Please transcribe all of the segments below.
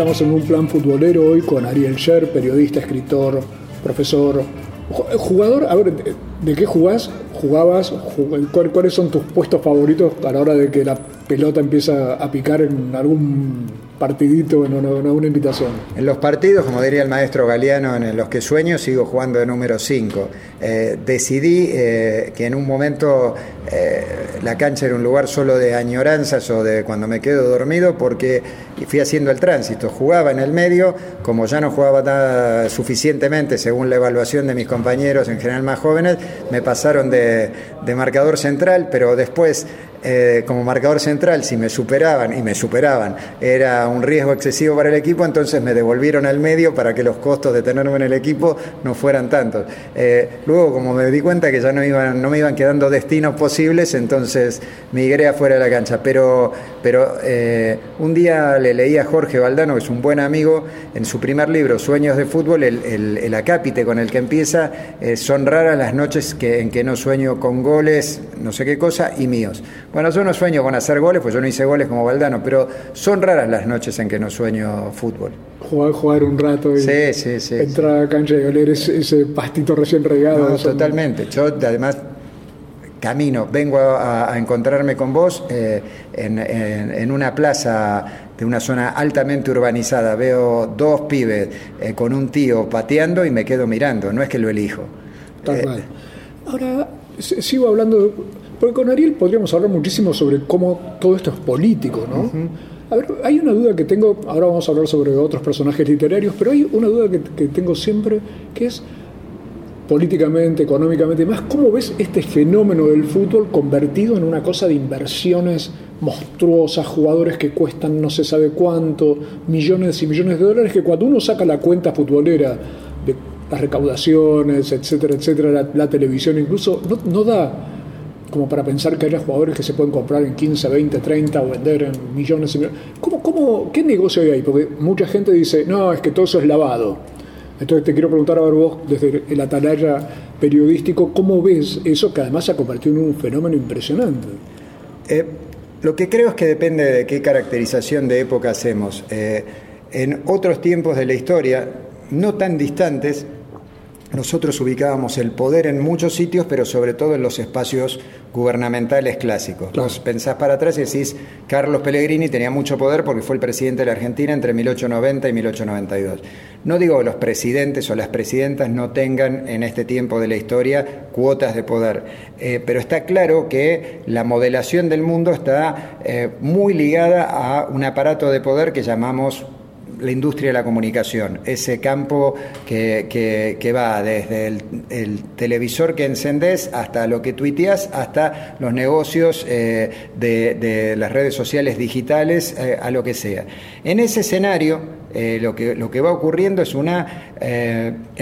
Estamos en un plan futbolero hoy con Ariel Sher, periodista, escritor, profesor, jugador. A ver, ¿de qué jugás? ¿Jugabas? ¿Cuáles son tus puestos favoritos a la hora de que la pelota empieza a picar en algún partidito, en una, invitación? En los partidos, como diría el maestro Galeano, en los que sueño, sigo jugando de número 5. Eh, decidí eh, que en un momento eh, la cancha era un lugar solo de añoranzas o de cuando me quedo dormido, porque fui haciendo el tránsito. Jugaba en el medio, como ya no jugaba nada suficientemente, según la evaluación de mis compañeros, en general más jóvenes, me pasaron de, de marcador central, pero después eh, como marcador central, si me superaban, y me superaban, era un riesgo excesivo para el equipo, entonces me devolvieron al medio para que los costos de tenerme en el equipo no fueran tantos. Eh, luego, como me di cuenta que ya no, iban, no me iban quedando destinos posibles, entonces migré afuera de la cancha. Pero, pero eh, un día le leí a Jorge Valdano, que es un buen amigo, en su primer libro, Sueños de Fútbol, el, el, acápite con el que empieza, son raras las noches que, en que no sueño con goles, no sé qué cosa, y míos. Bueno, yo no sueño con hacer goles, pues yo no hice goles como Valdano, pero son raras las noches en que no sueño fútbol. Jugar, jugar un rato y entrar a la cancha y oler ese, pastito recién regado. totalmente. Yo además camino, vengo a, encontrarme con vos eh, en, una plaza de una zona altamente urbanizada. Veo dos pibes eh, con un tío pateando y me quedo mirando, no es que lo elijo. Tal eh, Ahora, sigo hablando porque con Ariel podríamos hablar muchísimo sobre cómo todo esto es político, ¿no? A ver, hay una duda que tengo, ahora vamos a hablar sobre otros personajes literarios, pero hay una duda que, tengo siempre, que es políticamente, económicamente, más, ¿cómo ves este fenómeno del fútbol convertido en una cosa de inversiones monstruosas, jugadores que cuestan no se sabe cuánto, millones y millones de dólares, que cuando uno saca la cuenta futbolera de las recaudaciones, etcétera, etcétera, la, televisión incluso, no, no da como para pensar que hay jugadores que se pueden comprar en 15, 20, 30 o vender en millones y millones. ¿Cómo, cómo, ¿Qué negocio hay ahí? Porque mucha gente dice, no, es que todo eso es lavado. Entonces te quiero preguntar a ver vos, desde el atalaya periodístico, ¿cómo ves eso que además se ha convertido en un fenómeno impresionante? Eh, lo que creo es que depende de qué caracterización de época hacemos. Eh, en otros tiempos de la historia, no tan distantes, nosotros ubicábamos el poder en muchos sitios, pero sobre todo en los espacios gubernamentales clásicos. Vos pensás para atrás y decís, Carlos Pellegrini tenía mucho poder porque fue el presidente de la Argentina entre 1890 y 1892. No digo que los presidentes o las presidentas no tengan en este tiempo de la historia cuotas de poder, eh, pero está claro que la modelación del mundo está eh, muy ligada a un aparato de poder que llamamos la industria de la comunicación, ese campo que, va desde el, televisor que encendés hasta lo que tuiteas, hasta los negocios eh, de, las redes sociales digitales, eh, a lo que sea. En ese escenario, eh, lo, que, lo que va ocurriendo es una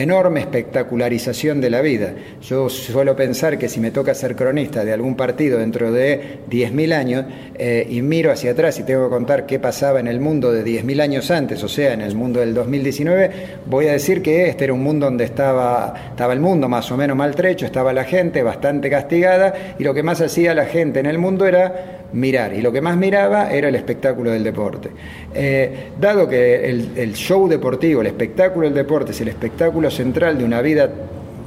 enorme espectacularización de la vida. Yo suelo pensar que si me toca ser cronista de algún partido dentro de 10.000 años eh, y miro hacia atrás y tengo que contar qué pasaba en el mundo de 10.000 años antes, o sea, en el mundo del 2019, voy a decir que este era un mundo donde estaba, estaba el mundo más o menos maltrecho, estaba la gente bastante castigada y lo que más hacía la gente en el mundo era mirar. Y lo que más miraba era el espectáculo del deporte. Eh, dado que el, el, show deportivo, el espectáculo del deporte es el espectáculo central de una vida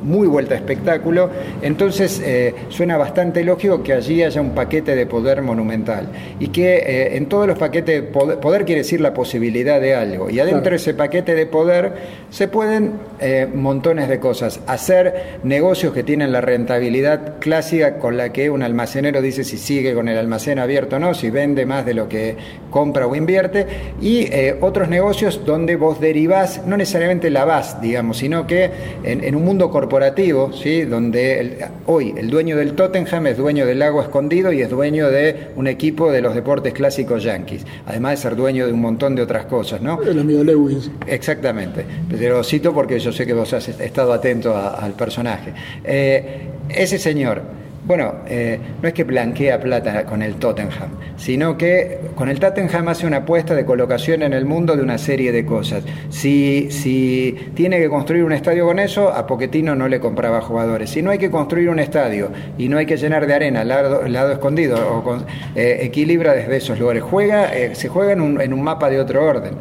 muy vuelta a espectáculo, entonces eh, suena bastante lógico que allí haya un paquete de poder monumental y que eh, en todos los paquetes, poder, poder, quiere decir la posibilidad de algo, y adentro de ese paquete de poder se pueden eh, montones de cosas, hacer negocios que tienen la rentabilidad clásica con la que un almacenero dice si sigue con el almacén abierto o no, si vende más de lo que compra o invierte, y otros negocios donde vos derivás, no necesariamente la vas, digamos, sino que en, en un mundo corporativo, corporativo, ¿sí? donde hoy el dueño del Tottenham es dueño del lago escondido y es dueño de un equipo de los deportes clásicos yankees, además de ser dueño de un montón de otras cosas. ¿no? El amigo Lewis. Exactamente, te lo cito porque yo sé que vos has estado atento al personaje. Eh, ese señor bueno, eh, no es que blanquea plata con el Tottenham, sino que con el Tottenham hace una apuesta de colocación en el mundo de una serie de cosas. Si, si tiene que construir un estadio con eso, a Poquetino no le compraba jugadores. Si no hay que construir un estadio y no hay que llenar de arena el lado, lado escondido, o eh, equilibra desde esos lugares. Juega, eh, se juega en un, en un, mapa de otro orden.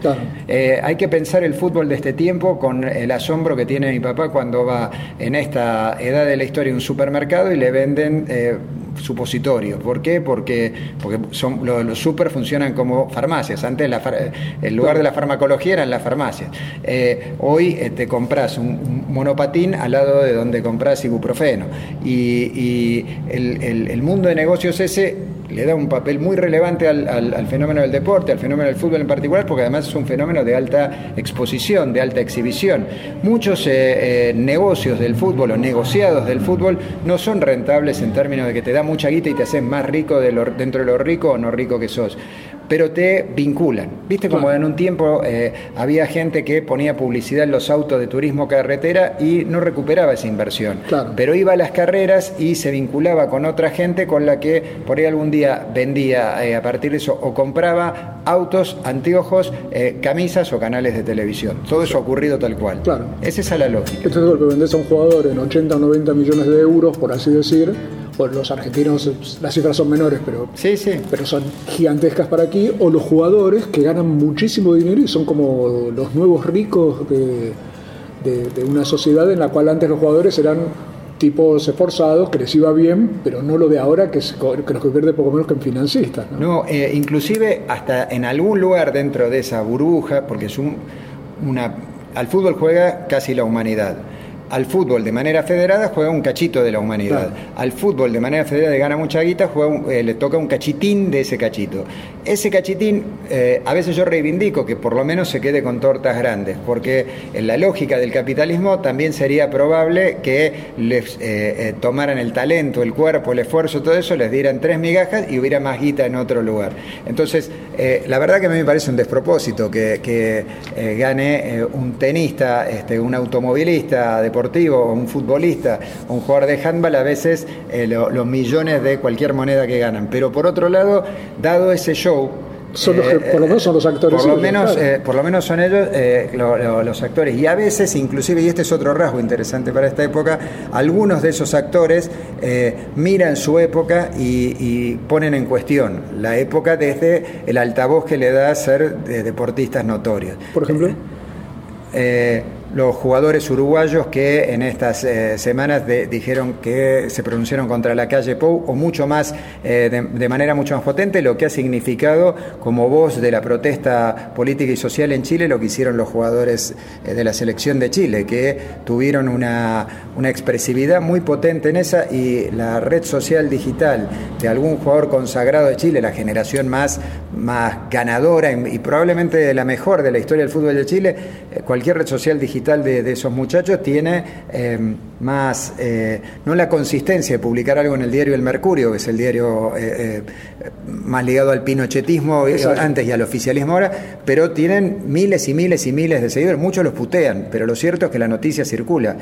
hay que pensar el fútbol de este tiempo con el asombro que tiene mi papá cuando va en esta edad de la historia a un supermercado y le venden eh, supositorios. ¿Por qué? Porque, porque son, los, super funcionan como farmacias. Antes la, el lugar de la farmacología eran las farmacias. Eh, hoy eh, te compras un, monopatín al lado de donde compras ibuprofeno. Y, el mundo de negocios ese le da un papel muy relevante al, fenómeno del deporte, al fenómeno del fútbol en particular, porque además es un fenómeno de alta exposición, de alta exhibición. Muchos eh, eh, negocios del fútbol o negociados del fútbol no son rentables en términos de que te da mucha guita y te haces más rico de dentro de lo rico o no rico que sos pero te vinculan. ¿Viste como en un tiempo eh, había gente que ponía publicidad en los autos de turismo carretera y no recuperaba esa inversión? Pero iba a las carreras y se vinculaba con otra gente con la que por ahí algún día vendía eh, a partir de eso o compraba autos, anteojos, eh, camisas o canales de televisión. Todo eso ha ocurrido tal cual. Claro. Esa es la lógica. Esto es lo que vendes a un jugador en 80 o 90 millones de euros, por así decir los argentinos las cifras son menores, pero, sí, sí. pero son gigantescas para aquí, o los jugadores que ganan muchísimo dinero y son como los nuevos ricos de, una sociedad en la cual antes los jugadores eran tipos esforzados, que les iba bien, pero no lo de ahora, que, que los que pierde poco menos que en financistas. No, eh, inclusive hasta en algún lugar dentro de esa burbuja, porque es un, una, al fútbol juega casi la humanidad al fútbol de manera federada juega un cachito de la humanidad. Al fútbol de manera federada gana mucha guita, juega eh, le toca un cachitín de ese cachito. Ese cachitín, eh, a veces yo reivindico que por lo menos se quede con tortas grandes, porque en la lógica del capitalismo también sería probable que les eh, tomaran el talento, el cuerpo, el esfuerzo, todo eso, les dieran tres migajas y hubiera más guita en otro lugar. Entonces, la verdad que a mí me parece un despropósito que, gane un tenista, este, un automovilista, o un futbolista o un jugador de handball a veces eh, los millones de cualquier moneda que ganan. Pero por otro lado, dado ese show, son los, por lo menos son los actores. Por lo, menos, eh, por lo menos son ellos eh, los actores. Y a veces, inclusive, y este es otro rasgo interesante para esta época, algunos de esos actores miran su época y, ponen en cuestión la época desde el altavoz que le da a ser de deportistas notorios. Por ejemplo los jugadores uruguayos que en estas eh, semanas dijeron que se pronunciaron contra la calle Pou o mucho más, eh, de, manera mucho más potente, lo que ha significado como voz de la protesta política y social en Chile lo que hicieron los jugadores eh, de la selección de Chile, que tuvieron una, una expresividad muy potente en esa y la red social digital de algún jugador consagrado de Chile, la generación más, más ganadora y, probablemente la mejor de la historia del fútbol de Chile, cualquier red social digital de, esos muchachos tiene eh, más, eh, no la consistencia de publicar algo en el diario El Mercurio, que es el diario eh, más ligado al pinochetismo antes y al oficialismo ahora, pero tienen miles y miles y miles de seguidores, muchos los putean, pero lo cierto es que la noticia circula.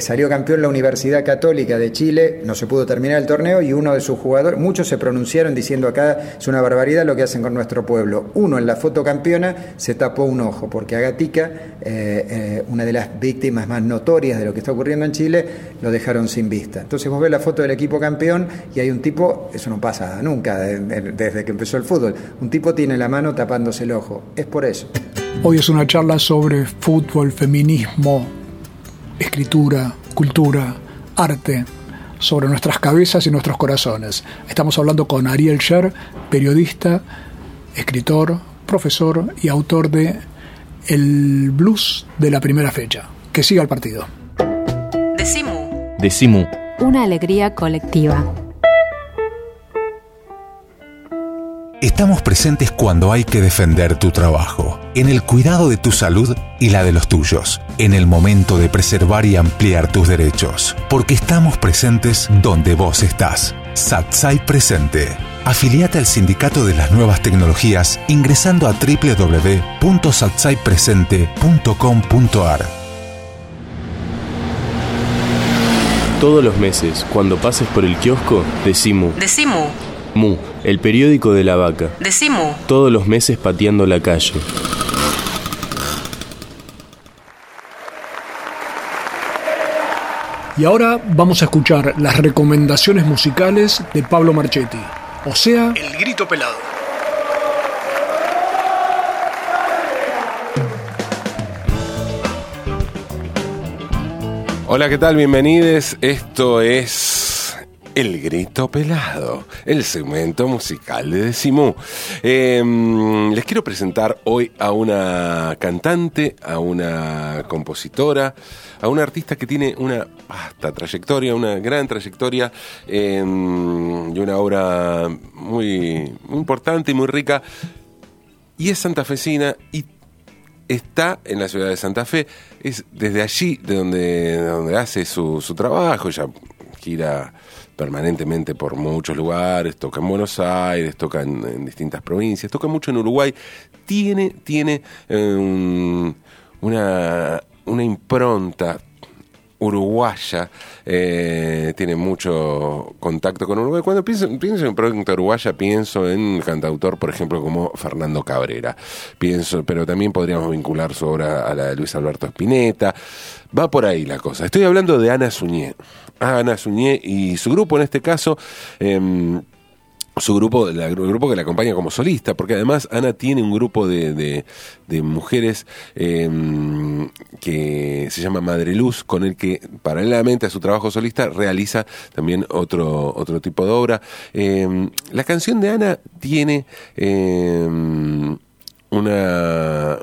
salió campeón la Universidad Católica de Chile, no se pudo terminar el torneo y uno de sus jugadores, muchos se pronunciaron diciendo acá es una barbaridad lo que hacen con nuestro pueblo. Uno en la foto campeona se tapó un ojo, porque Agatica eh, una de las víctimas más notorias de lo que está ocurriendo en Chile, lo dejaron sin vista. Entonces vos ves la foto del equipo campeón y hay un tipo, eso no pasa nunca desde que empezó el fútbol, un tipo tiene la mano tapándose el ojo. Es por eso. Hoy es una charla sobre fútbol, feminismo, escritura, cultura, arte, sobre nuestras cabezas y nuestros corazones. Estamos hablando con Ariel Scher, periodista, escritor, profesor y autor de el blues de la primera fecha. Que siga el partido. Decimu. Decimu. Una alegría colectiva. Estamos presentes cuando hay que defender tu trabajo en el cuidado de tu salud y la de los tuyos, en el momento de preservar y ampliar tus derechos, porque estamos presentes donde vos estás. Satsai Presente. Afiliate al Sindicato de las Nuevas Tecnologías ingresando a www.satsaipresente.com.ar. Todos los meses, cuando pases por el kiosco, decimos Decimu, Mu, el periódico de la vaca. decimu. Todos los meses pateando la calle. Y ahora vamos a escuchar las recomendaciones musicales de Pablo Marchetti, o sea, El Grito Pelado. Hola, ¿qué tal? Bienvenidos. Esto es El Grito Pelado, el segmento musical de Decimú. Eh, les quiero presentar hoy a una cantante, a una compositora, a una artista que tiene una vasta trayectoria, una gran trayectoria y una obra muy, importante y muy rica. Y es santafesina y está en la ciudad de Santa Fe. Es desde allí de donde, de donde hace su, su trabajo. Ella gira permanentemente por muchos lugares, toca en Buenos Aires, toca en, distintas provincias, toca mucho en Uruguay. Tiene, tiene eh, un- una, una impronta uruguaya, eh, tiene mucho contacto con Uruguay. Cuando pienso, pienso en producto uruguaya, pienso en cantautor, por ejemplo, como Fernando Cabrera. Pienso, pero también podríamos vincular su obra a la de Luis Alberto Spinetta. Va por ahí la cosa. Estoy hablando de Ana Suñé. Ana Suñé y su grupo en este caso. em, su grupo, el grupo que la acompaña como solista, porque además Ana tiene un grupo de, mujeres eh, que se llama Madre Luz, con el que paralelamente a su trabajo solista realiza también otro, otro tipo de obra. Eh, la canción de Ana tiene una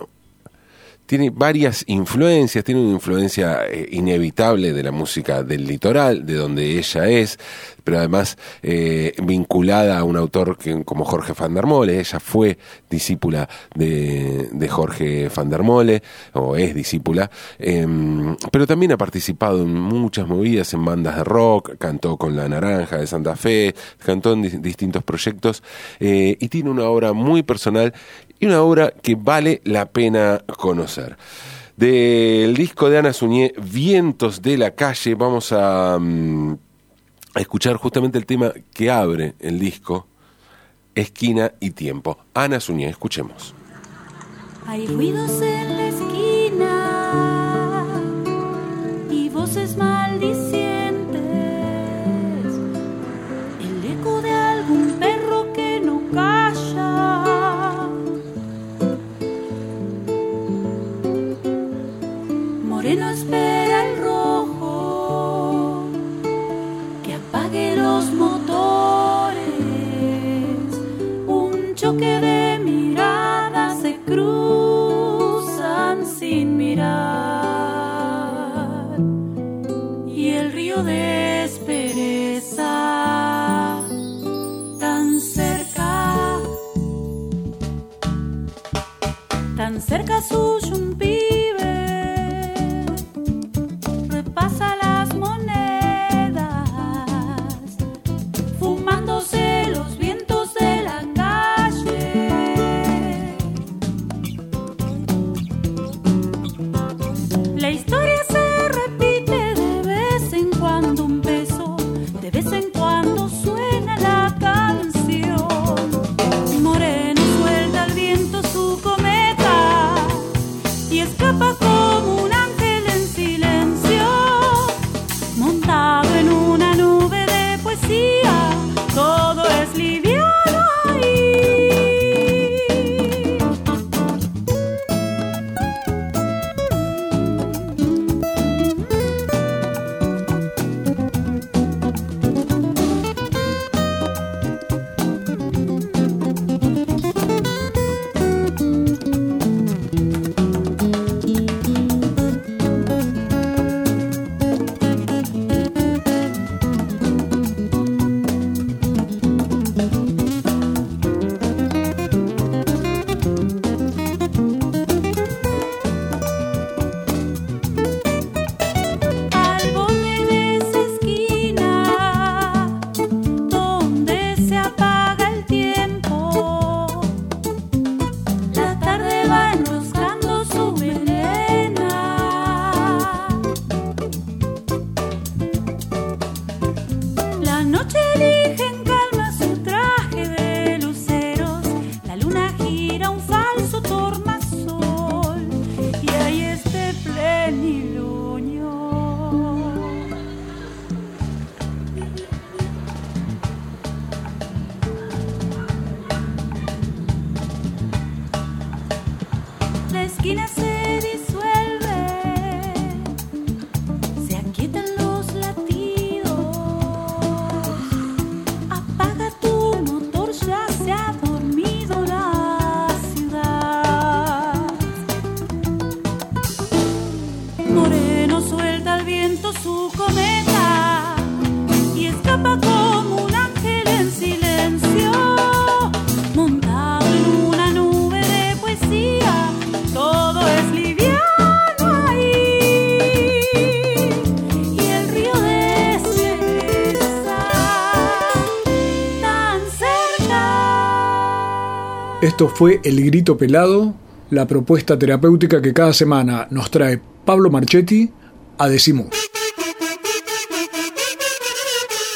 tiene varias influencias, tiene una influencia eh, inevitable de la música del litoral, de donde ella es, pero además eh, vinculada a un autor que, como Jorge van der Mole, ella fue discípula de, de Jorge van der Mole, o es discípula, em, pero también ha participado en muchas movidas, en bandas de rock, cantó con La Naranja de Santa Fe, cantó en dis- distintos proyectos, eh, y tiene una obra muy personal y una obra que vale la pena conocer. Del disco de Ana Suñé, Vientos de la Calle, vamos a, mm, a escuchar justamente el tema que abre el disco, Esquina y Tiempo. Ana Suñé, escuchemos. Hay ruidos en la esquina La historia su cometa y escapa como un ángel en silencio, montado en una nube de poesía. Todo es liviano ahí y el río despereza tan cerca. Esto fue El Grito Pelado, la propuesta terapéutica que cada semana nos trae Pablo Marchetti a Decimu.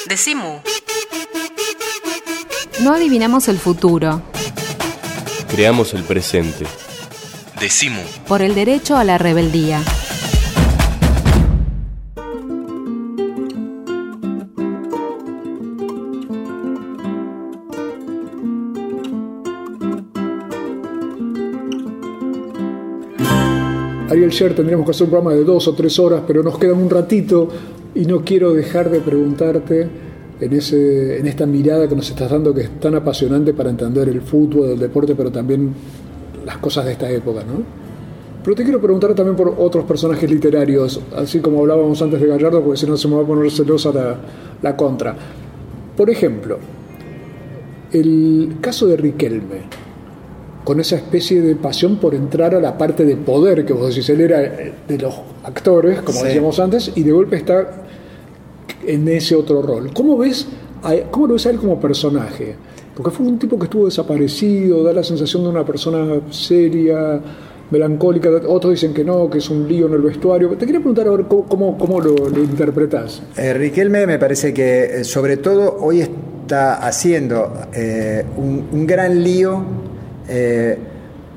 Decimu. No adivinamos el futuro. Creamos el presente. Decimu. Por el derecho a la rebeldía. Ariel Sher tendríamos que hacer un programa de dos o tres horas, pero nos queda un ratito y no quiero dejar de preguntarte en, ese, en esta mirada que nos estás dando que es tan apasionante para entender el fútbol, el deporte, pero también las cosas de esta época, ¿no? Pero te quiero preguntar también por otros personajes literarios, así como hablábamos antes de Gallardo, porque si no se me va a poner celosa la, la contra. Por ejemplo, el caso de Riquelme, con esa especie de pasión por entrar a la parte de poder que vos decís, él era de los actores, como Sí. decíamos antes, y de golpe está en ese otro rol. ¿Cómo ves a, cómo lo ves a él como personaje? Porque fue un tipo que estuvo desaparecido, da la sensación de una persona seria, melancólica, otros dicen que no, que es un lío en el vestuario. Te quería preguntar a ver cómo, cómo, cómo lo, lo interpretás. Eh, Riquelme me parece que eh, sobre todo hoy está haciendo eh, un, un gran lío eh,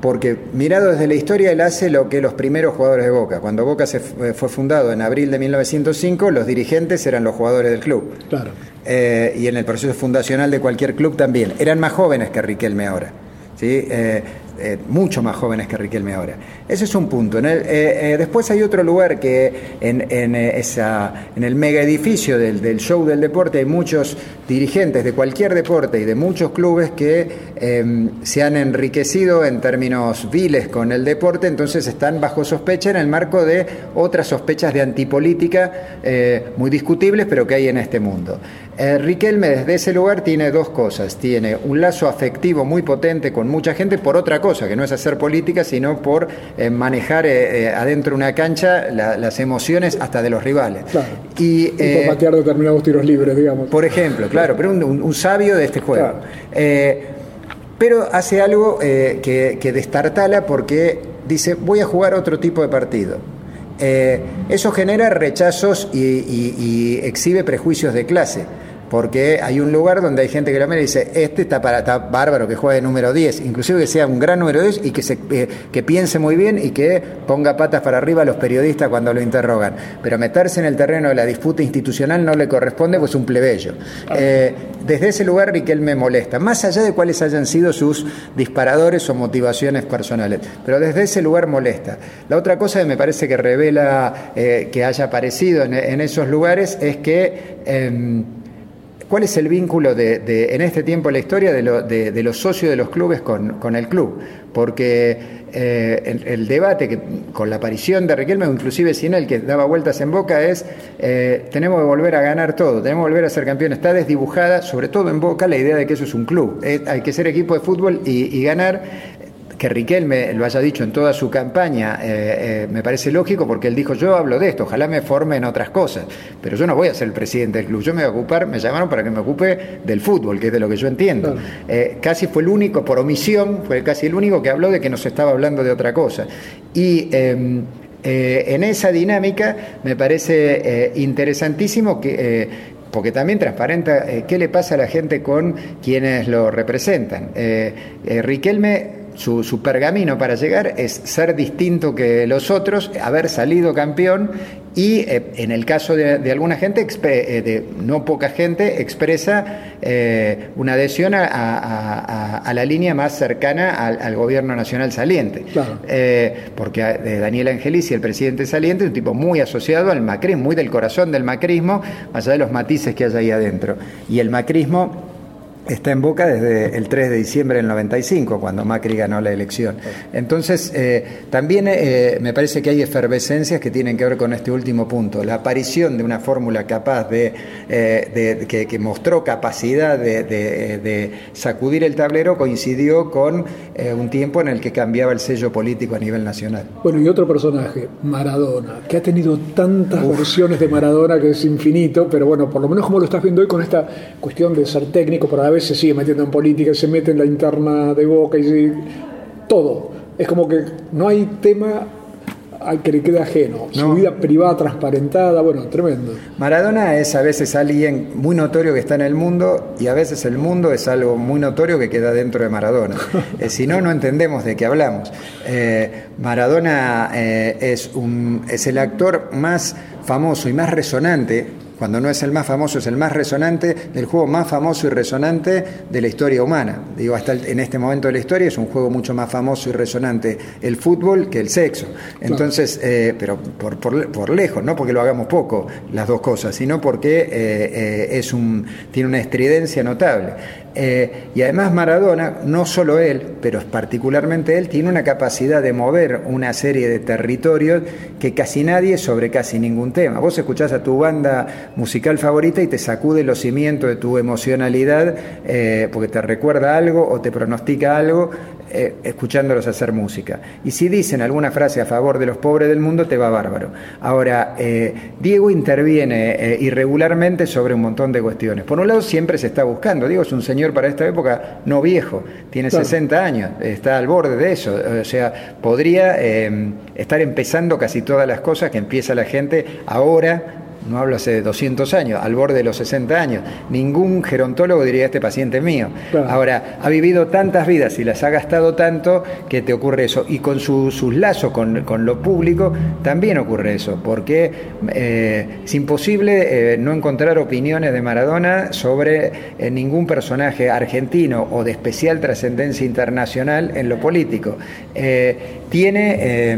porque mirado desde la historia él hace lo que los primeros jugadores de Boca. Cuando Boca se fue fundado en abril de 1905, los dirigentes eran los jugadores del club. Claro. Eh, y en el proceso fundacional de cualquier club también. Eran más jóvenes que Riquelme ahora. ¿sí? Eh, eh, mucho más jóvenes que Riquelme ahora. Ese es un punto. Eh, eh, después hay otro lugar que en, en, eh, esa, en el mega edificio del, del show del deporte hay muchos dirigentes de cualquier deporte y de muchos clubes que eh, se han enriquecido en términos viles con el deporte, entonces están bajo sospecha en el marco de otras sospechas de antipolítica muy discutibles, pero que hay en este mundo. Eh, Riquelme desde ese lugar tiene dos cosas. Tiene un lazo afectivo muy potente con mucha gente por otra cosa, que no es hacer política, sino por eh, manejar eh, eh, adentro de una cancha la- las emociones hasta de los rivales. Claro. Y, Y por eh, patear determinados tiros libres, digamos. por ejemplo, claro, pero un, sabio de este juego. Claro. Pero hace algo eh, que, que destartala porque dice, voy a jugar otro tipo de partido. Eh, eso genera rechazos y, y- y exhibe prejuicios de clase. Porque hay un lugar donde hay gente que lo mira y dice, este está, para, está bárbaro que juegue de número 10, inclusive que sea un gran número 10 y que, se, eh, que piense muy bien y que ponga patas para arriba a los periodistas cuando lo interrogan. Pero meterse en el terreno de la disputa institucional no le corresponde, pues es un plebeyo. Eh, desde ese lugar Riquelme molesta, más allá de cuáles hayan sido sus disparadores o motivaciones personales, pero desde ese lugar molesta. La otra cosa que me parece que revela eh, que haya aparecido en, en esos lugares es que... ¿Cuál es el vínculo de, en este tiempo de la historia de, lo- de- los socios de los clubes con, el club? Porque eh, el, debate que, con la aparición de Riquelme, o inclusive sin él, que daba vueltas en boca, es eh, tenemos que volver a ganar todo, tenemos que volver a ser campeones. Está desdibujada, sobre todo en boca, la idea de que eso es un club. Eh, hay que ser equipo de fútbol y ganar que Riquelme lo haya dicho en toda su campaña eh, eh, me parece lógico porque él dijo yo hablo de esto, ojalá me forme en otras cosas, pero yo no voy a ser el presidente del club, yo me voy a ocupar, me llamaron para que me ocupe del fútbol, que es de lo que yo entiendo. Claro. Eh, casi fue el único, por omisión, fue casi el único que habló de que nos estaba hablando de otra cosa. Y eh, en esa dinámica me parece interesantísimo que... porque también transparenta eh, qué le pasa a la gente con quienes lo representan. Eh, eh, Riquelme su, su pergamino para llegar es ser distinto que los otros, haber salido campeón y eh, en el caso de, de alguna gente, eh, de no poca gente, expresa eh, una adhesión a, a- a- a la línea más cercana al, al gobierno nacional saliente. Claro. Eh, porque Daniel Angelici, el presidente saliente, es un tipo muy asociado al macrismo, muy del corazón del macrismo, más allá de los matices que hay ahí adentro. Y el macrismo está en boca desde el 3 de diciembre del 95, cuando Macri ganó la elección. Entonces, eh, también eh, me parece que hay efervescencias que tienen que ver con este último punto. La aparición de una fórmula capaz de, eh, de- que, que mostró capacidad de, de- de sacudir el tablero coincidió con un tiempo en el que cambiaba el sello político a nivel nacional. Bueno, y otro personaje, Maradona, que ha tenido tantas versiones de Maradona que es infinito, pero bueno, por lo menos como lo estás viendo hoy con esta cuestión de ser técnico, pero veces se sigue metiendo en política, se mete en la interna de Boca y se- todo. Es como que no hay tema al que le quede ajeno. Su vida privada transparentada, bueno, tremendo. Maradona es a veces alguien muy notorio que está en el mundo y a veces el mundo es algo muy notorio que queda dentro de Maradona. Eh, si no, no entendemos de qué hablamos. Eh, Maradona eh, es, un, es el actor más famoso y más resonante. Cuando no es el más famoso, es el más resonante del juego más famoso y resonante de la historia humana. Digo, hasta el- en este momento de la historia es un juego mucho más famoso y resonante el fútbol que el sexo. Entonces, eh, pero por, por- por lejos, no porque lo hagamos poco, las dos cosas, sino porque eh, eh, es un, tiene una estridencia notable. Eh, y además Maradona, no solo él, pero particularmente él, tiene una capacidad de mover una serie de territorios que casi nadie sobre casi ningún tema. Vos escuchás a tu banda musical favorita y te sacude los cimientos de tu emocionalidad eh, porque te recuerda algo o te pronostica algo eh, escuchándolos hacer música. Y si dicen alguna frase a favor de los pobres del mundo, te va bárbaro. Ahora, Diego interviene irregularmente sobre un montón de cuestiones. Por un lado, siempre se está buscando. Diego es un señor para esta época no viejo, tiene Claro. 60 años, está al borde de eso. O sea, podría eh, estar empezando casi todas las cosas que empieza la gente ahora. No hablo hace 200 años, al borde de los 60 años. Ningún gerontólogo diría este paciente es mío. Claro. Ahora, ha vivido tantas vidas y las ha gastado tanto que te ocurre eso. Y con su- sus lazos con, con lo público también ocurre eso, porque eh, es imposible eh, no encontrar opiniones de Maradona sobre eh, ningún personaje argentino o de especial trascendencia internacional en lo político. Tiene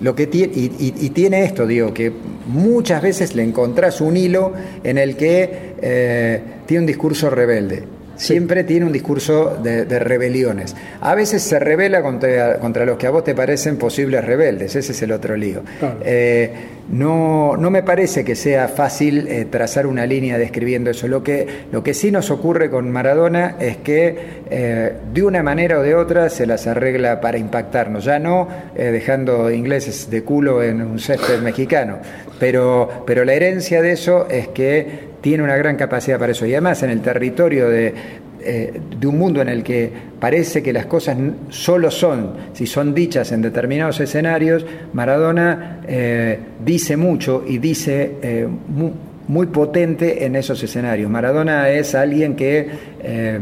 lo que tiene, y, y- y tiene esto, digo, que muchas veces le encontrás un hilo en el que eh, tiene un discurso rebelde. Siempre tiene un discurso de, de rebeliones. A veces se revela contra, contra los que a vos te parecen posibles rebeldes, ese es el otro lío. Claro. Eh, no, no me parece que sea fácil eh, trazar una línea describiendo eso. Lo que, lo que sí nos ocurre con Maradona es que eh, de una manera o de otra se las arregla para impactarnos, ya no dejando ingleses de culo en un césped mexicano, pero, pero la herencia de eso es que tiene una gran capacidad para eso. Y además en el territorio de, eh, de un mundo en el que parece que las cosas solo son si son dichas en determinados escenarios, Maradona eh, dice mucho y dice eh, mu- muy, potente en esos escenarios. Maradona es alguien que, eh,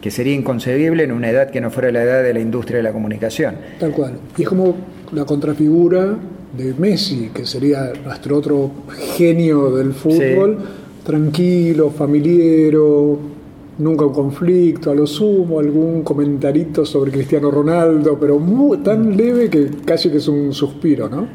que sería inconcebible en una edad que no fuera la edad de la industria de la comunicación. Tal cual. Y es como la contrafigura de Messi, que sería nuestro otro genio del fútbol, tranquilo, familiero, nunca un conflicto, a lo sumo algún comentarito sobre Cristiano Ronaldo, pero muy, tan leve que casi que es un suspiro, ¿no?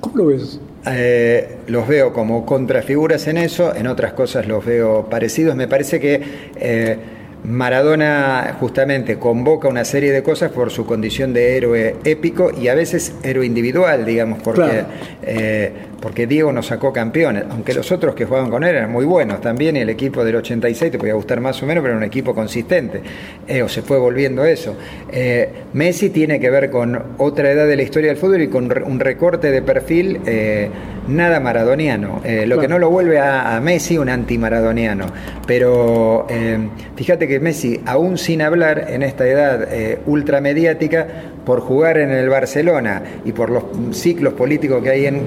¿Cómo lo ves? Eh, los veo como contrafiguras en eso, en otras cosas los veo parecidos. Me parece que eh, Maradona justamente convoca una serie de cosas por su condición de héroe épico y a veces héroe individual, digamos, porque, Claro. eh, porque Diego nos sacó campeones, aunque los otros que jugaban con él eran muy buenos también, y el equipo del 86 te podía gustar más o menos, pero era un equipo consistente, eh, o se fue volviendo eso. Eh, Messi tiene que ver con otra edad de la historia del fútbol y con un recorte de perfil eh, nada maradoniano, eh, lo que no lo vuelve a, a Messi un antimaradoniano. Pero eh, fíjate que Messi, aún sin hablar en esta edad ultramediática, por jugar en el Barcelona y por los ciclos políticos que hay en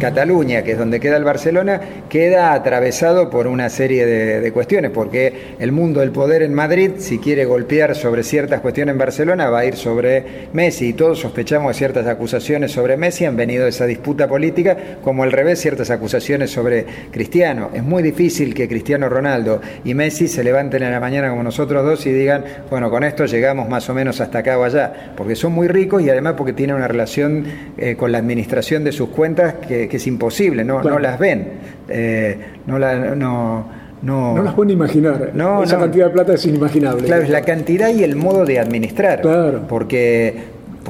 Cataluña, que es donde queda el Barcelona, queda atravesado por una serie de, cuestiones, porque el mundo del poder en Madrid, si quiere golpear sobre ciertas cuestiones en Barcelona, va a ir sobre Messi, y todos sospechamos de ciertas acusaciones sobre Messi, han venido de esa disputa política, como al revés, ciertas acusaciones sobre Cristiano. Es muy difícil que Cristiano Ronaldo y Messi se levanten en la mañana como nosotros dos y digan, bueno, con esto llegamos más o menos hasta acá o allá, porque son muy ricos y además porque tienen una relación eh, con la administración de sus cuentas que, que es imposible, no, Claro. no las ven, eh, no, la, no, no, No las pueden imaginar. No, Esa no. cantidad de plata es inimaginable. Claro, es la cantidad y el modo de administrar. Claro. Porque,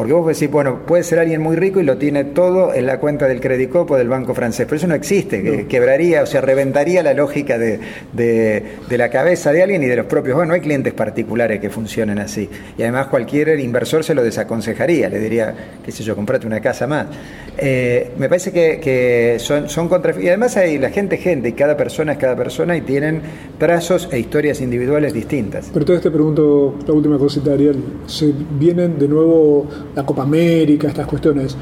porque vos decís, bueno, puede ser alguien muy rico y lo tiene todo en la cuenta del Credit o del Banco francés, pero eso no existe, que quebraría, o sea, reventaría la lógica de, de- de la cabeza de alguien y de los propios. Bueno, no hay clientes particulares que funcionen así. Y además cualquier inversor se lo desaconsejaría, le diría, qué sé yo, comprate una casa más. Eh, me parece que, que son, son contra... Y además hay la gente gente y cada persona es cada persona y tienen trazos e historias individuales distintas. Pero entonces te pregunto la última cosita, Ariel. Se vienen de nuevo la Copa América, estas cuestiones.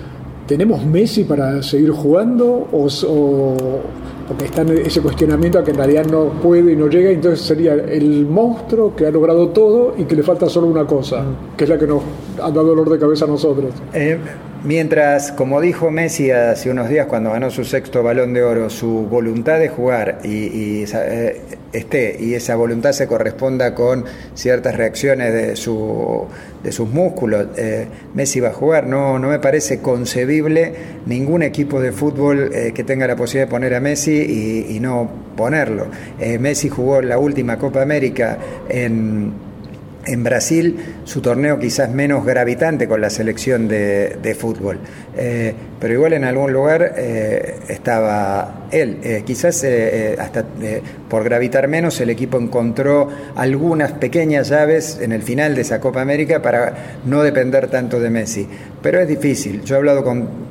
¿Tenemos Messi para seguir jugando? ¿O, porque está en ese cuestionamiento a que en realidad no puede y no llega? Entonces sería el monstruo que ha logrado todo y que le falta solo una cosa, que es la que nos ha dado dolor de cabeza a nosotros. Eh, mientras, como dijo Messi hace unos días cuando ganó su sexto balón de oro, su voluntad de jugar y, eh, esté y esa voluntad se corresponda con ciertas reacciones de, su, de sus músculos, eh, Messi va a jugar. No, no me parece concebible ningún equipo de fútbol que tenga la posibilidad de poner a Messi y, no ponerlo. Eh, Messi jugó la última Copa América en en Brasil su torneo quizás menos gravitante con la selección de, fútbol. Eh, pero igual en algún lugar eh, estaba él. Quizás hasta por gravitar menos el equipo encontró algunas pequeñas llaves en el final de esa Copa América para no depender tanto de Messi. Pero es difícil. Yo he hablado con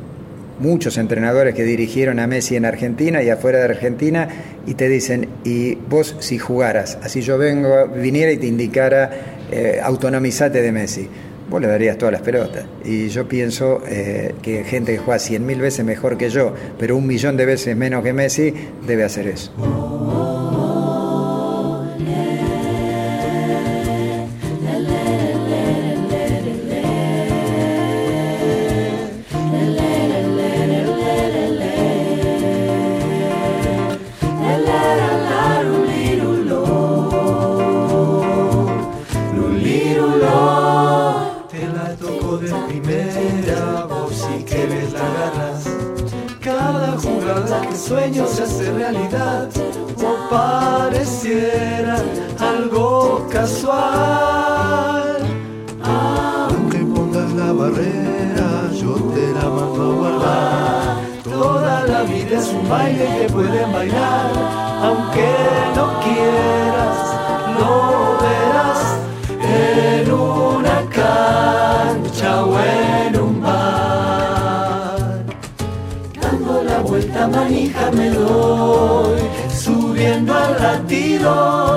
muchos entrenadores que dirigieron a Messi en Argentina y afuera de Argentina y te dicen, y vos si jugaras, así yo vengo, viniera y te indicara, eh, autonomizate de Messi, vos le darías todas las pelotas. Y yo pienso eh, que gente que juega cien mil veces mejor que yo, pero un millón de veces menos que Messi, debe hacer eso.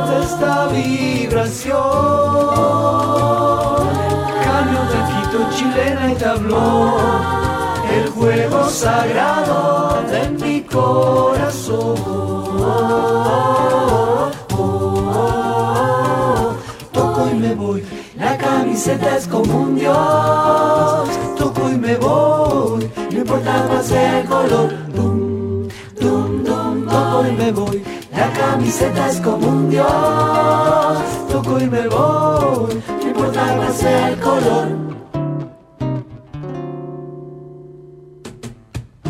De esta vibración. Cambio de Quito, chilena y tablón, el juego sagrado de mi corazón. Toco y me voy, la camiseta es como un dios. Toco y me voy, no importa sea el color. Dum, dum, dum, toco y me voy, la camiseta es como un dios. Toco y me voy, no importa cuál sea el color.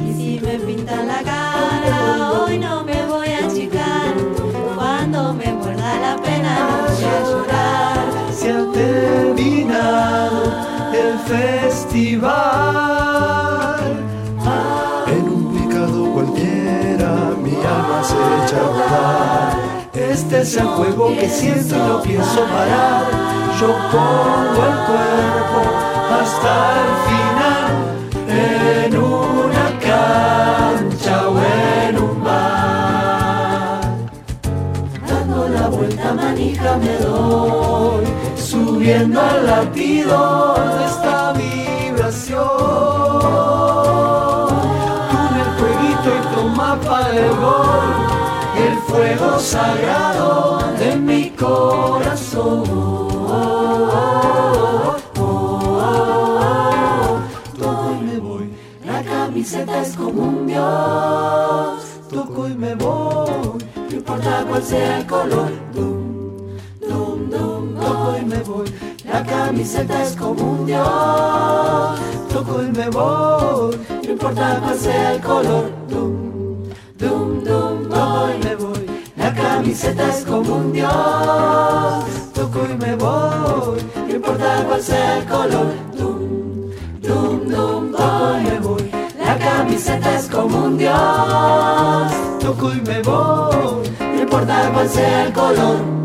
Y si me pintan la cara, hoy no me voy a achicar. Cuando me muerda la pena, no voy a llorar. se ha terminado el festival. Este es el juego que siento y no pienso parar. Yo pongo el cuerpo hasta el final en una cancha o en un bar. Dando la vuelta manija me doy, subiendo al latido de esta vibración. Tú en el jueguito sagrado de mi corazón. Toco y me voy, la camiseta es como un dios. Toco y me voy, no importa cuál sea el color. Dum, dum, dum, toco y me voy, la camiseta es como un dios. Toco y me voy, no importa cuál sea el color. Dum, la camiseta es como un dios. Toco y me voy, no importa cuál sea el color. Dum, dum, dum, toco y me voy, la camiseta es como un dios. Toco y me voy, no importa cuál sea el color.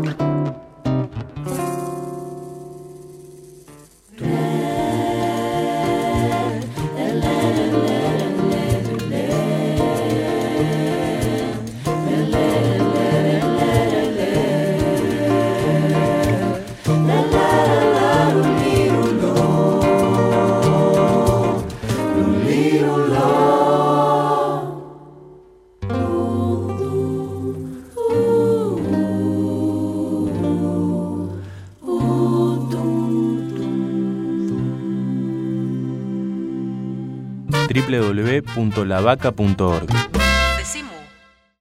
www.lavaca.org